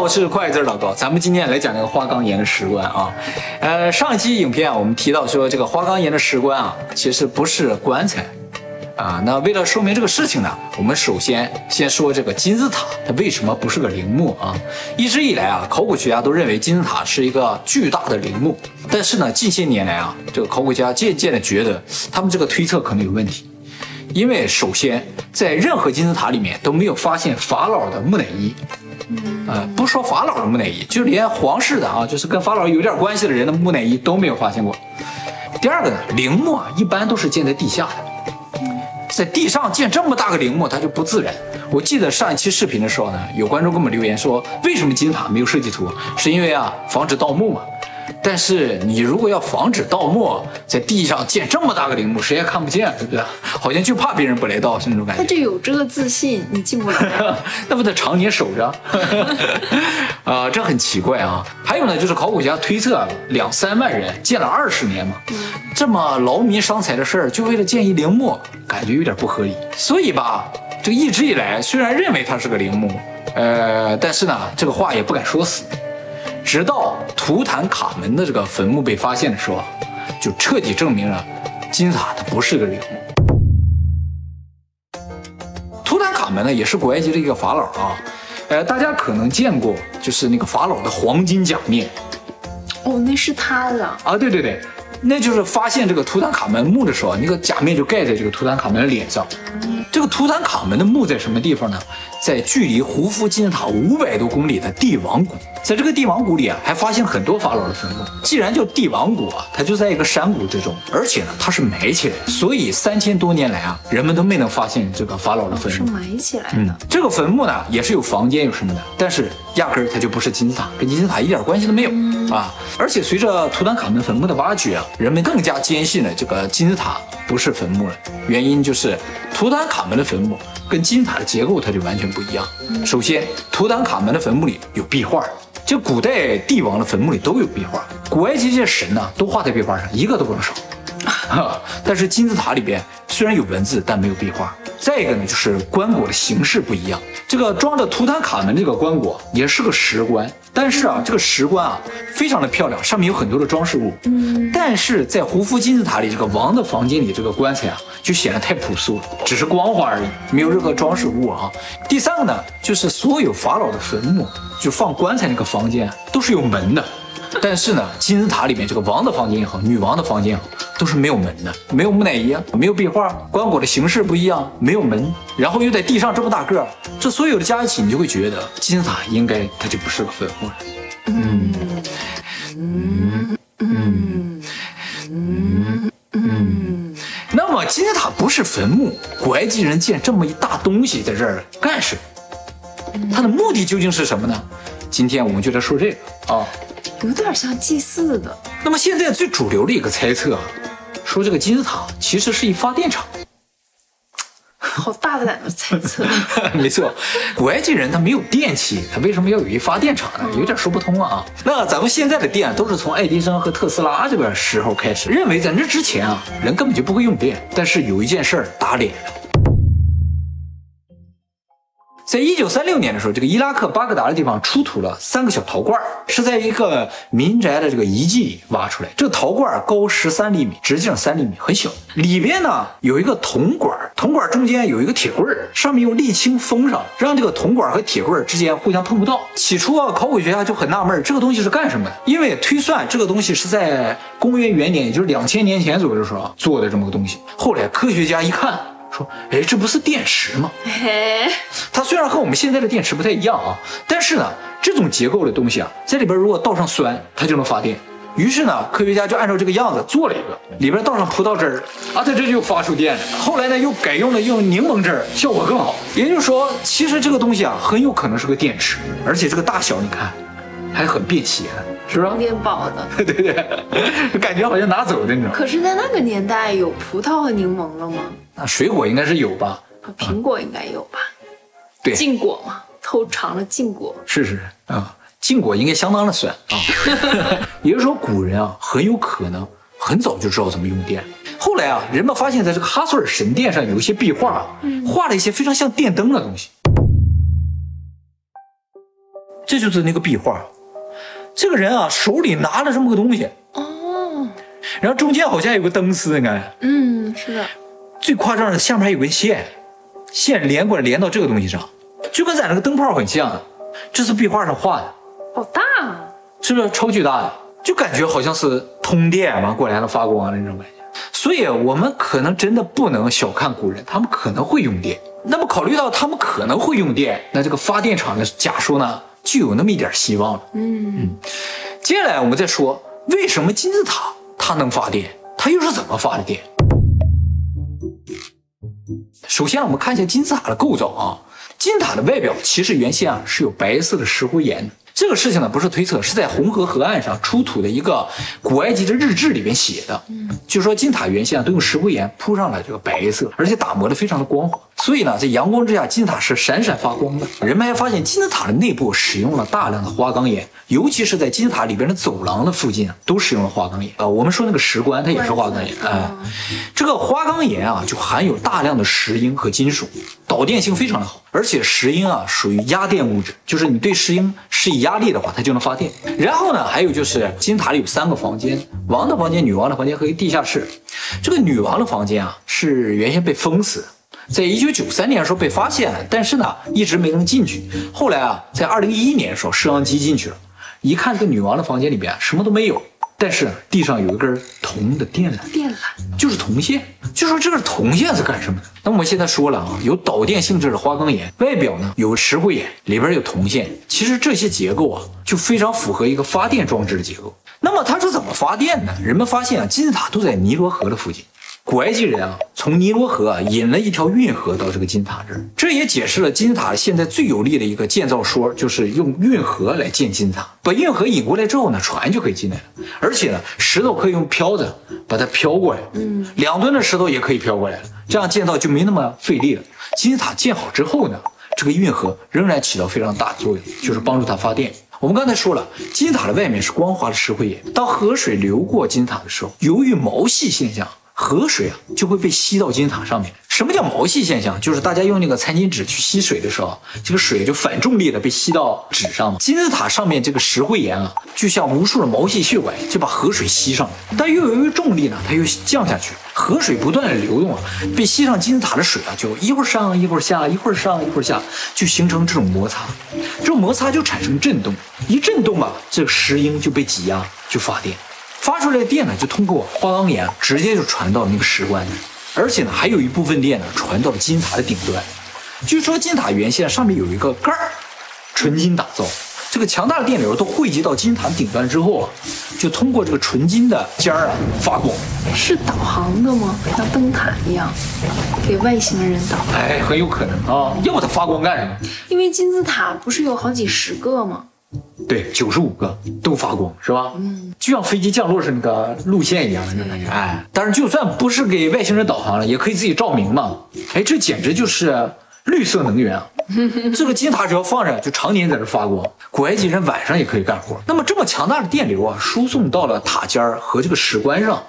我是快字老高，咱们今天来讲这个花岗岩的石棺啊。呃，上一期影片啊，我们提到说这个花岗岩的石棺啊，其实不是棺材啊。那为了说明这个事情呢，我们首先先说这个金字塔它为什么不是个陵墓啊？一直以来啊，考古学家都认为金字塔是一个巨大的陵墓，但是呢，近些年来啊，这个考古家渐渐的觉得他们这个推测可能有问题。因为首先，在任何金字塔里面都没有发现法老的木乃伊，呃，不说法老的木乃伊，就连皇室的啊，就是跟法老有点关系的人的木乃伊都没有发现过。第二个呢，陵墓啊，一般都是建在地下的，在地上建这么大个陵墓，它就不自然。我记得上一期视频的时候呢，有观众给我们留言说，为什么金字塔没有设计图？是因为啊，防止盗墓嘛。但是你如果要防止盗墓，在地上建这么大个陵墓，谁也看不见，对不对？好像就怕别人不来盗，是那种感觉。他就有这个自信，你进不来。那不得常年守着？啊，这很奇怪啊。还有呢，就是考古学家推测，两三万人建了二十年嘛，这么劳民伤财的事儿，就为了建一陵墓，感觉有点不合理。所以吧，这个一直以来虽然认为它是个陵墓，呃，但是呢，这个话也不敢说死。直到图坦卡门的这个坟墓被发现的时候，就彻底证明了金字塔它不是个陵墓。图坦卡门呢，也是古埃及的一个法老啊，呃，大家可能见过，就是那个法老的黄金假面。哦，那是他的啊？对对对，那就是发现这个图坦卡门墓的时候，那个假面就盖在这个图坦卡门的脸上。这个图坦卡门的墓在什么地方呢？在距离胡夫金字塔五百多公里的帝王谷。在这个帝王谷里啊，还发现很多法老的坟墓。既然叫帝王谷啊，它就在一个山谷之中，而且呢，它是埋起来，所以三千多年来啊，人们都没能发现这个法老的坟墓。是埋起来的。这个坟墓呢，也是有房间有什么的，但是压根儿它就不是金字塔，跟金字塔一点关系都没有啊。而且随着图坦卡门坟墓的挖掘啊，人们更加坚信了这个金字塔不是坟墓了。原因就是图坦卡门的坟墓跟金字塔的结构它就完全不一样。首先，图坦卡门的坟墓里有壁画。就古代帝王的坟墓里都有壁画，古埃及这些神呢都画在壁画上，一个都不能少。但是金字塔里边虽然有文字，但没有壁画。再一个呢，就是棺椁的形式不一样。这个装着图坦卡门这个棺椁也是个石棺，但是啊，这个石棺啊非常的漂亮，上面有很多的装饰物。嗯，但是在胡夫金字塔里这个王的房间里，这个棺材啊就显得太朴素了，只是光滑而已，没有任何装饰物啊。第三个呢，就是所有法老的坟墓就放棺材那个房间都是有门的。但是呢，金字塔里面这个王的房间也好，女王的房间也好，都是没有门的，没有木乃伊，没有壁画，棺椁的形式不一样，没有门，然后又在地上这么大个儿，这所有的加一起，你就会觉得金字塔应该它就不是个坟墓了。嗯嗯嗯嗯嗯。那么金字塔不是坟墓，古埃及人建这么一大东西在这儿干什么？它的目的究竟是什么呢？今天我们就来说这个啊。有点像祭祀的。那么现在最主流的一个猜测，说这个金字塔其实是一发电厂。好大胆的猜测。没错，古埃及人他没有电器，他为什么要有一发电厂呢？有点说不通啊。那咱们现在的电都是从爱迪生和特斯拉这边时候开始，认为在那之前啊，人根本就不会用电。但是有一件事儿打脸了。在一九三六年的时候，这个伊拉克巴格达的地方出土了三个小陶罐，是在一个民宅的这个遗迹里挖出来。这个陶罐高十三厘米，直径三厘米，很小。里边呢有一个铜管，铜管中间有一个铁棍，上面用沥青封上，让这个铜管和铁棍之间互相碰不到。起初啊，考古学家就很纳闷，这个东西是干什么的？因为推算这个东西是在公元元年，也就是两千年前左右的时候做的这么个东西。后来科学家一看。说，哎，这不是电池吗？它虽然和我们现在的电池不太一样啊，但是呢，这种结构的东西啊，在里边如果倒上酸，它就能发电。于是呢，科学家就按照这个样子做了一个，里边倒上葡萄汁儿啊，它这就发出电了。后来呢，又改用了用柠檬汁儿，效果更好。也就是说，其实这个东西啊，很有可能是个电池，而且这个大小你看，还很便携。是吧？电宝呢，对对对，感觉好像拿走的那种。可是，在那个年代，有葡萄和柠檬了吗？那水果应该是有吧？苹果应该有吧？对，禁果嘛，偷尝了禁果。是是啊，禁果应该相当的酸啊。也就是说，古人啊，很有可能很早就知道怎么用电。后来啊，人们发现，在这个哈索尔神殿上有一些壁画，画了一些非常像电灯的东西。这就是那个壁画。这个人啊，手里拿了这么个东西，哦，然后中间好像有个灯丝，你看，嗯，是的，最夸张的下面还有根线，线连过来连到这个东西上，就跟咱那个灯泡很像。这是壁画上画的，好大啊！是不是超巨大的？就感觉好像是通电完过来了发光的那种感觉。所以，我们可能真的不能小看古人，他们可能会用电。那么，考虑到他们可能会用电，那这个发电厂的假说呢，就有那么一点希望了。嗯，接下来我们再说，为什么金字塔它能发电？它又是怎么发的电？首先，我们看一下金字塔的构造啊。金字塔的外表其实原先啊是有白色的石灰岩。这个事情呢不是推测，是在红河河岸上出土的一个古埃及的日志里边写的。嗯，就说金塔原先啊都用石灰岩铺上了这个白色，而且打磨的非常的光滑。所以呢，在阳光之下，金字塔是闪闪发光的。人们还发现金字塔的内部使用了大量的花岗岩，尤其是在金字塔里边的走廊的附近啊，都使用了花岗岩。呃，我们说那个石棺，它也是花岗岩。哎，这个花岗岩啊，就含有大量的石英和金属，导电性非常的好。而且石英啊，属于压电物质，就是你对石英施以压力的话，它就能发电。然后呢，还有就是金字塔里有三个房间：王的房间、女王的房间和一个地下室。这个女王的房间啊，是原先被封死的。在一九九三年的时候被发现，但是呢，一直没能进去。后来啊，在二零一一年的时候，摄像机进去了，一看这个女王的房间里边什么都没有，但是地上有一根铜的电缆，电缆就是铜线。就说这个铜线是干什么的？那我们现在说了啊，有导电性质的花岗岩，外表呢有石灰岩，里边有铜线。其实这些结构啊，就非常符合一个发电装置的结构。那么它是怎么发电呢？人们发现啊，金字塔都在尼罗河的附近。古埃及人啊，从尼罗河啊引了一条运河到这个金字塔这儿，这也解释了金字塔现在最有力的一个建造说，就是用运河来建金字塔。把运河引过来之后呢，船就可以进来了，而且呢，石头可以用漂子把它漂过来，嗯，两吨的石头也可以漂过来了，这样建造就没那么费力了。金字塔建好之后呢，这个运河仍然起到非常大的作用，就是帮助它发电。我们刚才说了，金字塔的外面是光滑的石灰岩，当河水流过金字塔的时候，由于毛细现象。河水啊就会被吸到金字塔上面。什么叫毛细现象？就是大家用那个餐巾纸去吸水的时候，这个水就反重力的被吸到纸上金字塔上面这个石灰岩啊，就像无数的毛细血管，就把河水吸上。但又由于重力呢，它又降下去。河水不断的流动啊，被吸上金字塔的水啊，就一会儿上一会儿下，一会儿上一会儿下，就形成这种摩擦。这种摩擦就产生震动，一震动吧，这个石英就被挤压，就发电。发出来的电呢，就通过花岗岩直接就传到那个石棺里，而且呢，还有一部分电呢传到了金字塔的顶端。据说金字塔原先上面有一个盖儿，纯金打造，这个强大的电流都汇集到金字塔顶端之后啊，就通过这个纯金的尖儿啊发光。是导航的吗？像灯塔一样，给外星人导航？哎，很有可能啊，要不它发光干什么？因为金字塔不是有好几十个吗？对，九十五个都发光，是吧？嗯，就像飞机降落时那个路线一样的那种感觉。哎，但是就算不是给外星人导航了，也可以自己照明嘛。哎，这简直就是绿色能源啊！这个金字塔只要放着，就常年在这发光。古埃及人晚上也可以干活。那么这么强大的电流啊，输送到了塔尖儿和这个石棺上，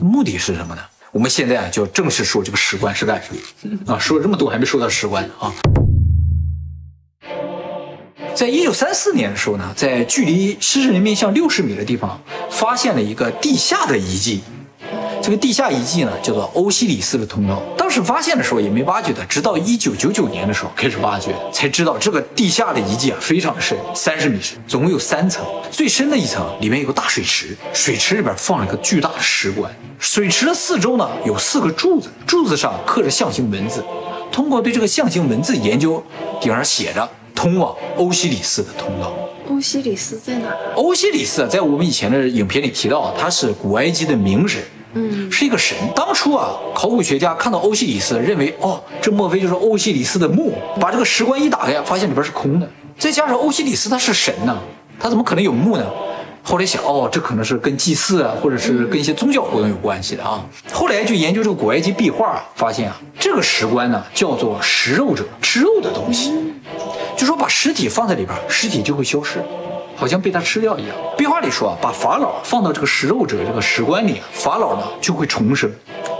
目的是什么呢？我们现在就正式说这个石棺是干什么啊？说了这么多，还没说到石棺呢啊。在一九三四年的时候呢，在距离狮身人面像六十米的地方，发现了一个地下的遗迹。这个地下遗迹呢，叫做欧西里斯的通道。当时发现的时候也没挖掘的，直到一九九九年的时候开始挖掘，才知道这个地下的遗迹啊非常的深，三十米深，总共有三层。最深的一层里面有个大水池，水池里边放了一个巨大的石棺。水池的四周呢有四个柱子，柱子上刻着象形文字。通过对这个象形文字研究，顶上写着。通往欧西里斯的通道。欧西里斯在哪？欧西里斯在我们以前的影片里提到，他是古埃及的名神，嗯，是一个神。当初啊，考古学家看到欧西里斯，认为哦，这莫非就是欧西里斯的墓？把这个石棺一打开，发现里边是空的。再加上欧西里斯他是神呢，他怎么可能有墓呢？后来想，哦，这可能是跟祭祀啊，或者是跟一些宗教活动有关系的啊。后来就研究这个古埃及壁画，发现啊，这个石棺呢叫做食肉者，吃肉的东西。就说把尸体放在里边，尸体就会消失，好像被他吃掉一样。壁画里说啊，把法老放到这个食肉者这个石棺里，法老呢就会重生。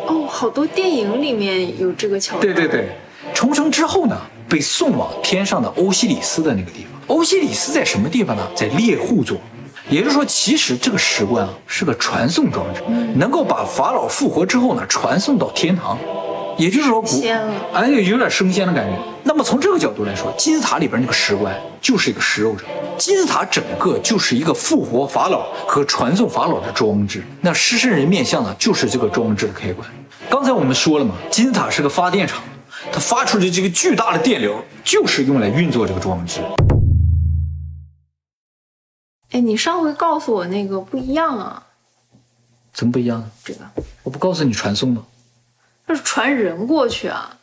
哦，好多电影里面有这个桥段。对对对，重生之后呢，被送往天上的欧西里斯的那个地方。欧西里斯在什么地方呢？在猎户座。也就是说，其实这个石棺啊是个传送装置，能够把法老复活之后呢传送到天堂。也就是说，古仙了哎，有点升仙的感觉。那么从这个角度来说，金字塔里边那个石棺就是一个食肉者，金字塔整个就是一个复活法老和传送法老的装置。那狮身人面像呢，就是这个装置的开关。刚才我们说了嘛，金字塔是个发电厂，它发出的这个巨大的电流就是用来运作这个装置。哎，你上回告诉我那个不一样啊，怎么不一样呢？这个我不告诉你传送吗？那是传人过去啊，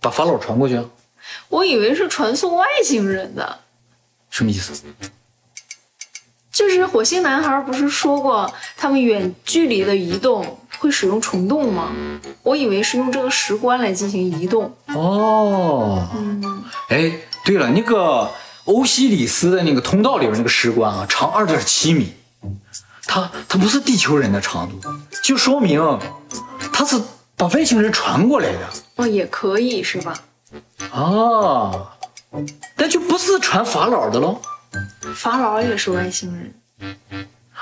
把法老传过去啊？我以为是传送外星人的。什么意思？就是火星男孩不是说过他们远距离的移动会使用虫洞吗？我以为是用这个石棺来进行移动。哦，哎，对了，那个欧西里斯的那个通道里边那个石棺啊，长二点七米，它它不是地球人的长度，就说明它是把外星人传过来的哦，也可以是吧？啊，那就不是传法老的喽。法老也是外星人，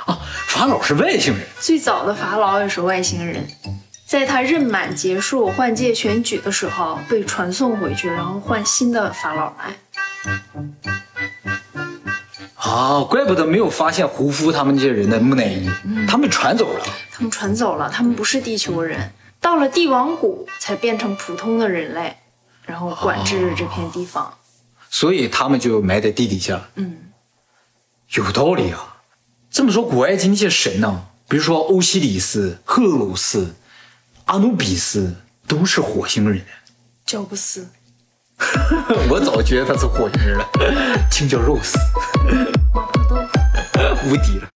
啊，法老是外星人，最早的法老也是外星人，在他任满结束换届选举的时候被传送回去，然后换新的法老来。啊，怪不得没有发现胡夫他们这些人的木乃伊，他们传走了。他们传走了，他们不是地球人，到了帝王谷才变成普通的人类，然后管制这片地方。所以他们就埋在地底下。嗯，有道理啊。这么说，古埃及那些神呢、比如说欧西里斯、赫鲁斯、阿努比斯，都是火星人。乔布斯。我早觉得他是火星人了，青椒肉丝，麻婆豆腐。无敌了。